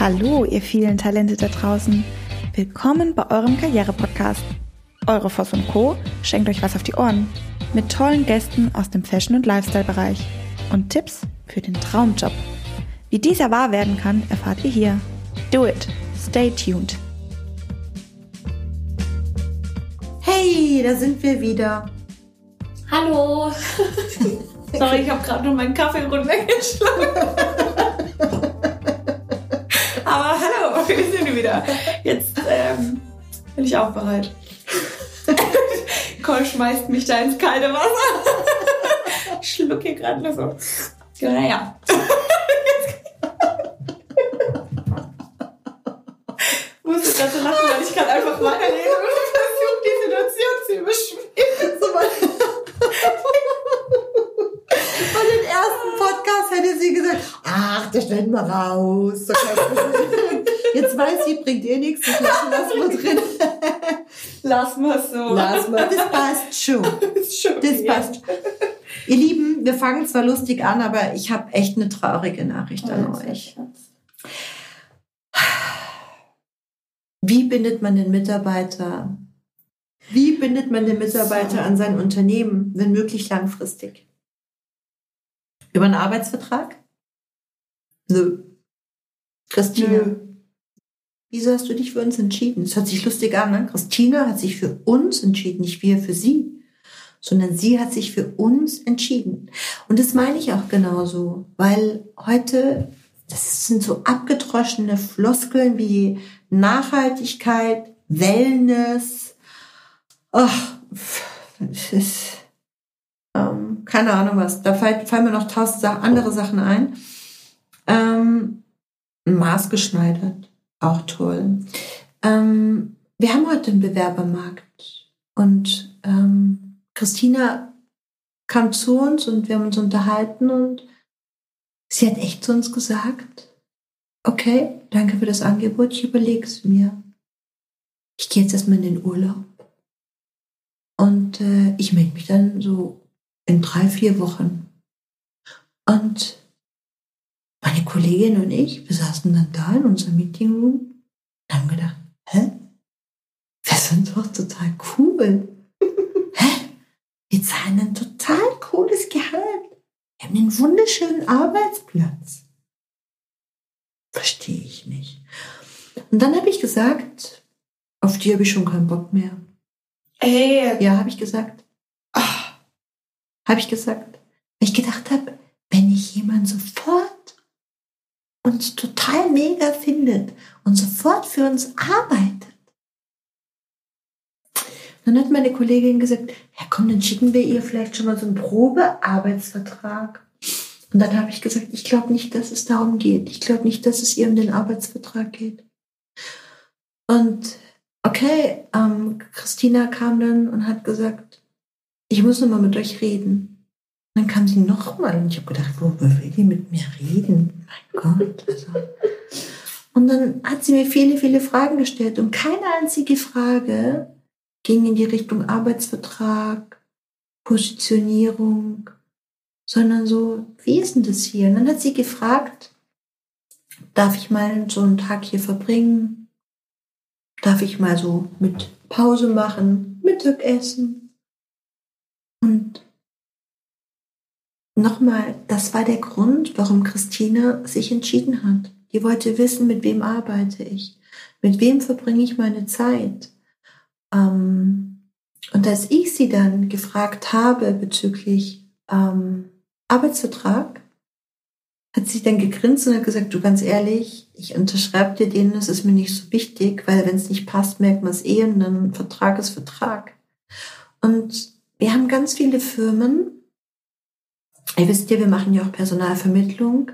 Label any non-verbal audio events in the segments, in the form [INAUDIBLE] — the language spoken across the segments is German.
Hallo, ihr vielen Talente da draußen. Willkommen bei eurem Karriere-Podcast. Eure Voss und Co. schenkt euch was auf die Ohren. Mit tollen Gästen aus dem Fashion- und Lifestyle-Bereich. Und Tipps für den Traumjob. Wie dieser wahr werden kann, erfahrt ihr hier. Do it. Stay tuned. Hey, da sind wir wieder. Hallo. [LAUGHS] Sorry, ich habe gerade nur meinen Kaffee runtergeschlagen. [LAUGHS] Hallo, [LAUGHS] wir sind wieder. Jetzt ähm, bin ich auch bereit. [LAUGHS] Cole schmeißt mich da ins kalte Wasser. [LAUGHS] Ich schlucke hier gerade nur so. Naja. Ich musste gerade so lachen, weil ich kann einfach weiterreden und versuche die Situation zu überspielen. Bei, den ersten Podcast hätte sie gesagt, ach, das schneiden wir raus. So. Jetzt weiß sie, bringt ihr nichts, das lassen lassen wir drin. [LAUGHS] Lass mal so. Lass mal, das passt schon. [LAUGHS] Das passt. Ihr Lieben, wir fangen zwar lustig an, aber ich habe echt eine traurige Nachricht an Oh, euch. Wie bindet man den Mitarbeiter? Wie bindet man den Mitarbeiter So. an sein Unternehmen, wenn möglich langfristig? Über einen Arbeitsvertrag? Nö. Christine, Nö. Wieso hast du dich für uns entschieden? Es hört sich lustig an, ne? Christina hat sich für uns entschieden, nicht wir für sie, sondern sie hat sich für uns entschieden. Und das meine ich auch genauso, weil heute, das sind so abgedroschene Floskeln wie Nachhaltigkeit, Wellness, ach, es ist, ähm, keine Ahnung was, da fallen, fallen mir noch tausend andere Sachen ein. Ähm, maßgeschneidert, auch toll. Ähm, wir haben heute einen Bewerbermarkt und ähm, Christina kam zu uns und wir haben uns unterhalten und sie hat echt zu uns gesagt, okay, danke für das Angebot, ich überlege es mir. Ich gehe jetzt erstmal in den Urlaub und äh, ich melde mich dann so in drei, vier Wochen. Und Kollegin und ich, wir saßen dann da in unserem Meeting Room und haben gedacht, hä? Wir sind doch total cool. [LAUGHS] hä? Wir zahlen ein total cooles Gehalt. Wir haben einen wunderschönen Arbeitsplatz. Verstehe ich nicht. Und dann habe ich gesagt, auf die habe ich schon keinen Bock mehr. Ey, Ja, habe ich gesagt. ah, Habe ich gesagt. Weil ich gedacht habe, wenn ich jemanden sofort uns total mega findet und sofort für uns arbeitet. Dann hat meine Kollegin gesagt, ja komm, dann schicken wir ihr vielleicht schon mal so einen Probearbeitsvertrag. Und dann habe ich gesagt, ich glaube nicht, dass es darum geht. Ich glaube nicht, dass es ihr um den Arbeitsvertrag geht. Und okay, ähm, Christina kam dann und hat gesagt, ich muss noch mal mit euch reden. Dann kam sie noch mal und ich habe gedacht, worüber will die mit mir reden? Mein Gott. Also. Und dann hat sie mir viele, viele Fragen gestellt und keine einzige Frage ging in die Richtung Arbeitsvertrag, Positionierung, sondern so, wie ist denn das hier? Und dann hat sie gefragt, darf ich mal so einen Tag hier verbringen? Darf ich mal so mit Pause machen, Mittagessen? Und nochmal, das war der Grund, warum Christina sich entschieden hat. Die wollte wissen, mit wem arbeite ich? Mit wem verbringe ich meine Zeit? Ähm, und als ich sie dann gefragt habe bezüglich ähm, Arbeitsvertrag, hat sie dann gegrinst und hat gesagt, du ganz ehrlich, ich unterschreibe dir den, das ist mir nicht so wichtig, weil wenn es nicht passt, merkt man es eh und dann Vertrag ist Vertrag. Und wir haben ganz viele Firmen, ihr wisst ja, wir machen ja auch Personalvermittlung,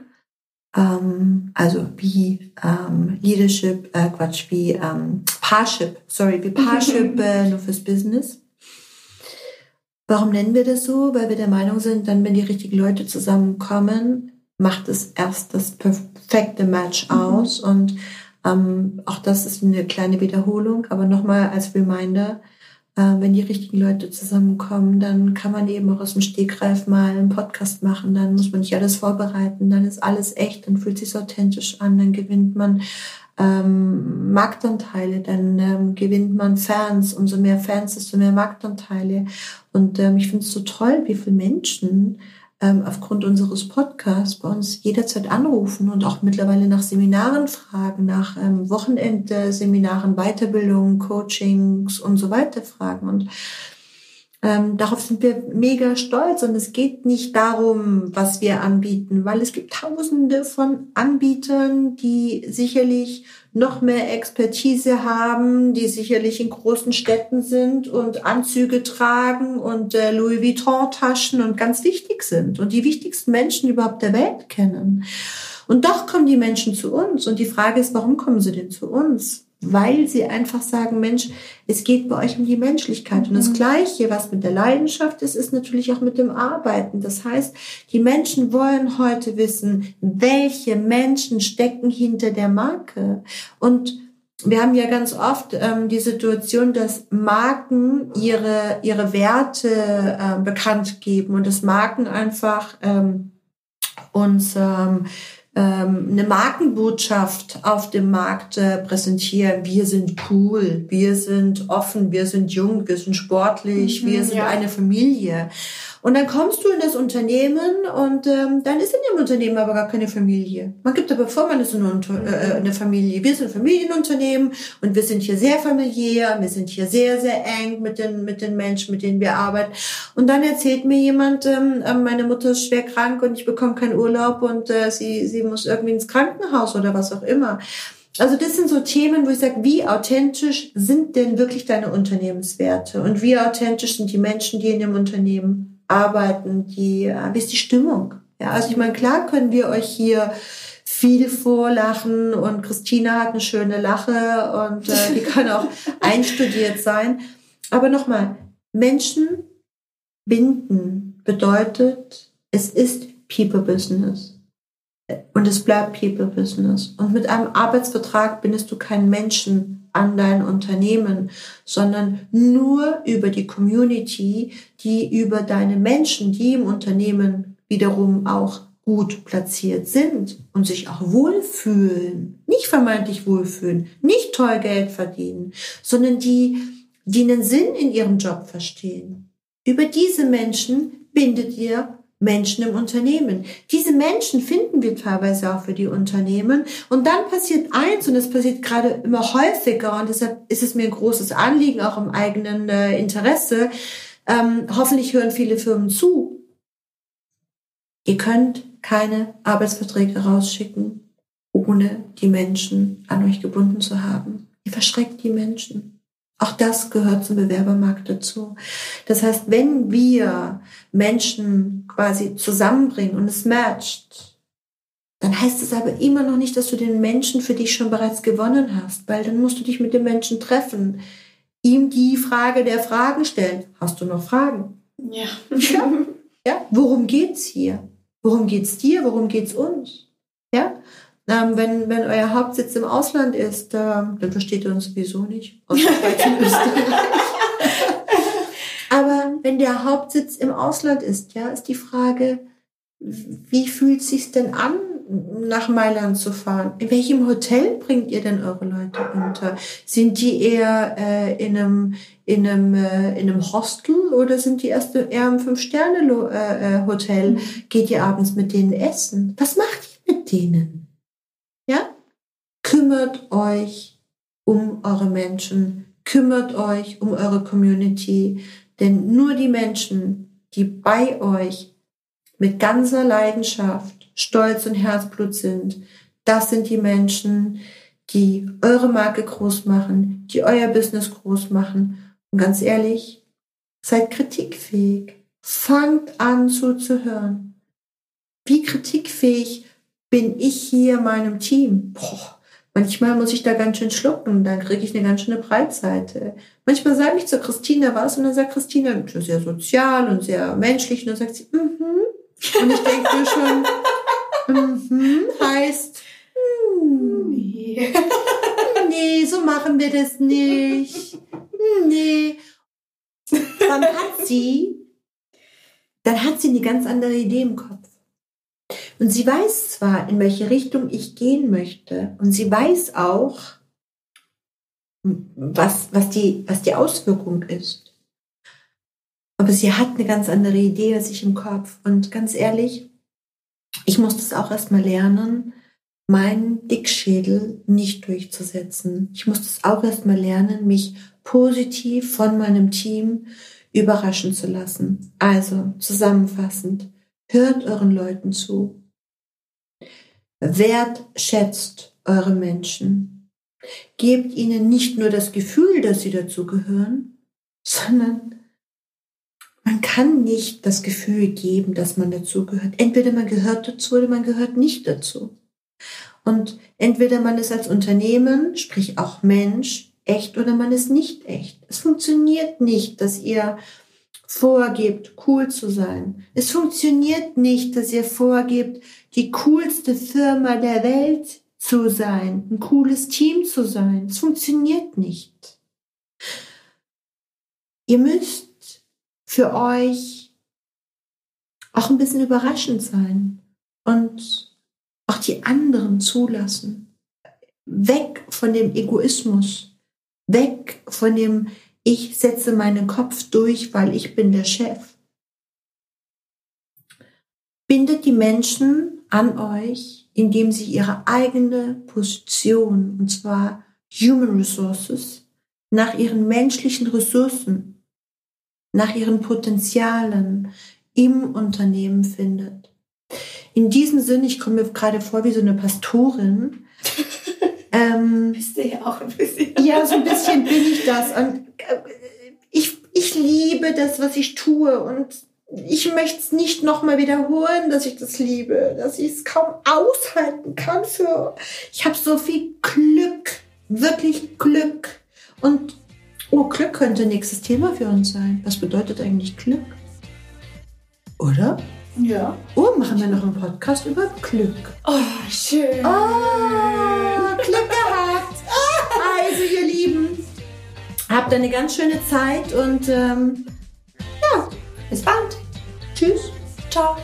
ähm, also wie ähm, Leadership, äh, Quatsch, wie ähm, Parship, sorry, wie Parship [LAUGHS] äh, nur fürs Business. Warum nennen wir das so? Weil wir der Meinung sind, dann, wenn die richtigen Leute zusammenkommen, macht es erst das perfekte Match aus. Und ähm, auch das ist eine kleine Wiederholung, aber nochmal als Reminder, wenn die richtigen Leute zusammenkommen, dann kann man eben auch aus dem Stegreif mal einen Podcast machen. Dann muss man nicht alles vorbereiten. Dann ist alles echt. Dann fühlt sich authentisch an. Dann gewinnt man ähm, Marktanteile. Dann ähm, gewinnt man Fans. Umso mehr Fans, desto mehr Marktanteile. Und ähm, ich finde es so toll, wie viele Menschen ähm, aufgrund unseres Podcasts bei uns jederzeit anrufen und auch mittlerweile nach Seminaren fragen, nach ähm, Wochenendseminaren, Weiterbildungen, Coachings und so weiter fragen. Und ähm, darauf sind wir mega stolz und es geht nicht darum, was wir anbieten, weil es gibt tausende von Anbietern, die sicherlich noch mehr Expertise haben, die sicherlich in großen Städten sind und Anzüge tragen und äh, Louis Vuitton Taschen und ganz wichtig sind und die wichtigsten Menschen überhaupt der Welt kennen. Und doch kommen die Menschen zu uns und die Frage ist, warum kommen sie denn zu uns? Weil sie einfach sagen, Mensch, es geht bei euch um die Menschlichkeit. Und das mhm. Gleiche, was mit der Leidenschaft ist, ist natürlich auch mit dem Arbeiten. Das heißt, die Menschen wollen heute wissen, welche Menschen stecken hinter der Marke. Und wir haben ja ganz oft ähm, die Situation, dass Marken ihre, ihre Werte äh, bekannt geben und dass Marken einfach ähm, uns ähm, ähm, eine Markenbotschaft auf dem Markt äh, präsentieren. Wir sind cool, wir sind offen, wir sind jung, wir sind sportlich, mhm, wir sind ja. eine Familie. Und dann kommst du in das Unternehmen und ähm, dann ist in dem Unternehmen aber gar keine Familie. Man gibt aber vor, man ist eine, äh, eine Familie. Wir sind ein Familienunternehmen und wir sind hier sehr familiär, wir sind hier sehr, sehr eng mit den, mit den Menschen, mit denen wir arbeiten. Und dann erzählt mir jemand, ähm, äh, meine Mutter ist schwer krank und ich bekomme keinen Urlaub und äh, sie, sie muss irgendwie ins Krankenhaus oder was auch immer. Also das sind so Themen, wo ich sage, wie authentisch sind denn wirklich deine Unternehmenswerte und wie authentisch sind die Menschen, die in dem Unternehmen arbeiten, die, äh, wie ist die Stimmung? Ja, also ich meine, klar können wir euch hier viel vorlachen und Christina hat eine schöne Lache und äh, die kann auch [LAUGHS] einstudiert sein. Aber nochmal, Menschen binden bedeutet, es ist People Business. Und es bleibt People Business. Und mit einem Arbeitsvertrag bindest du keinen Menschen an dein Unternehmen, sondern nur über die Community, die über deine Menschen, die im Unternehmen wiederum auch gut platziert sind und sich auch wohlfühlen, nicht vermeintlich wohlfühlen, nicht toll Geld verdienen, sondern die, die einen Sinn in ihrem Job verstehen. Über diese Menschen bindet ihr Menschen im Unternehmen. Diese Menschen finden wir teilweise auch für die Unternehmen. Und dann passiert eins, und es passiert gerade immer häufiger, und deshalb ist es mir ein großes Anliegen, auch im eigenen äh, Interesse. Ähm, hoffentlich hören viele Firmen zu. Ihr könnt keine Arbeitsverträge rausschicken, ohne die Menschen an euch gebunden zu haben. Ihr verschreckt die Menschen. Auch das gehört zum Bewerbermarkt dazu. Das heißt, wenn wir Menschen quasi zusammenbringen und es matcht, dann heißt es aber immer noch nicht, dass du den Menschen für dich schon bereits gewonnen hast, weil dann musst du dich mit dem Menschen treffen, ihm die Frage der Fragen stellen. Hast du noch Fragen? Ja. Ja. ja. Worum geht's hier? Worum geht's dir? Worum geht's uns? Ja. Ähm, wenn, wenn euer Hauptsitz im Ausland ist, ähm, dann versteht ihr uns sowieso nicht. [LAUGHS] Aber wenn der Hauptsitz im Ausland ist, ja, ist die Frage, wie fühlt es sich denn an, nach Mailand zu fahren? In welchem Hotel bringt ihr denn eure Leute unter? Sind die eher äh, in einem in einem äh, in einem Hostel oder sind die erst eher im Fünf Sterne äh, äh, Hotel? Mhm. Geht ihr abends mit denen essen? Was macht ihr mit denen? Kümmert euch um eure Menschen, kümmert euch um eure Community, denn nur die Menschen, die bei euch mit ganzer Leidenschaft, Stolz und Herzblut sind, das sind die Menschen, die eure Marke groß machen, die euer Business groß machen. Und ganz ehrlich, seid kritikfähig. Fangt an zuzuhören. Wie kritikfähig bin ich hier meinem Team? Boah, manchmal muss ich da ganz schön schlucken, dann kriege ich eine ganz schöne Breitseite. Manchmal sage ich zu Christina was und dann sagt Christina, sehr sozial und sehr menschlich und dann sagt sie, mhm. Mm und ich denke mir schon, mhm, mm heißt, mm, nee. nee, so machen wir das nicht. Nee. dann hat sie, dann hat sie eine ganz andere Idee im Kopf. Und sie weiß zwar, in welche Richtung ich gehen möchte, und sie weiß auch, was, was, die, was die Auswirkung ist. Aber sie hat eine ganz andere Idee als ich im Kopf. Und ganz ehrlich, ich muss das auch erstmal lernen, meinen Dickschädel nicht durchzusetzen. Ich muss das auch erstmal lernen, mich positiv von meinem Team überraschen zu lassen. Also zusammenfassend, hört euren Leuten zu. Wertschätzt eure Menschen. Gebt ihnen nicht nur das Gefühl, dass sie dazugehören, sondern man kann nicht das Gefühl geben, dass man dazugehört. Entweder man gehört dazu oder man gehört nicht dazu. Und entweder man ist als Unternehmen, sprich auch Mensch, echt oder man ist nicht echt. Es funktioniert nicht, dass ihr vorgebt, cool zu sein. Es funktioniert nicht, dass ihr vorgebt, die coolste Firma der Welt zu sein, ein cooles Team zu sein. Es funktioniert nicht. Ihr müsst für euch auch ein bisschen überraschend sein und auch die anderen zulassen. Weg von dem Egoismus, weg von dem ich setze meinen Kopf durch, weil ich bin der Chef. Bindet die Menschen an euch, indem sie ihre eigene Position, und zwar Human Resources, nach ihren menschlichen Ressourcen, nach ihren Potenzialen im Unternehmen findet. In diesem Sinne, ich komme mir gerade vor wie so eine Pastorin. [LAUGHS] ähm, Bist du ja auch ein bisschen. Ja, so ein bisschen bin ich das. Und äh, ich, ich liebe das, was ich tue. Und ich möchte es nicht nochmal wiederholen, dass ich das liebe, dass ich es kaum aushalten kann für. Ich habe so viel Glück, wirklich Glück. Und oh, Glück könnte nächstes Thema für uns sein. Was bedeutet eigentlich Glück? Oder? Ja. Oh, machen wir noch einen Podcast über Glück. Oh, schön. Oh, Glück gehabt. Also, ihr Lieben, habt eine ganz schöne Zeit und ähm, ja, bis bald. Tschüss. Ciao.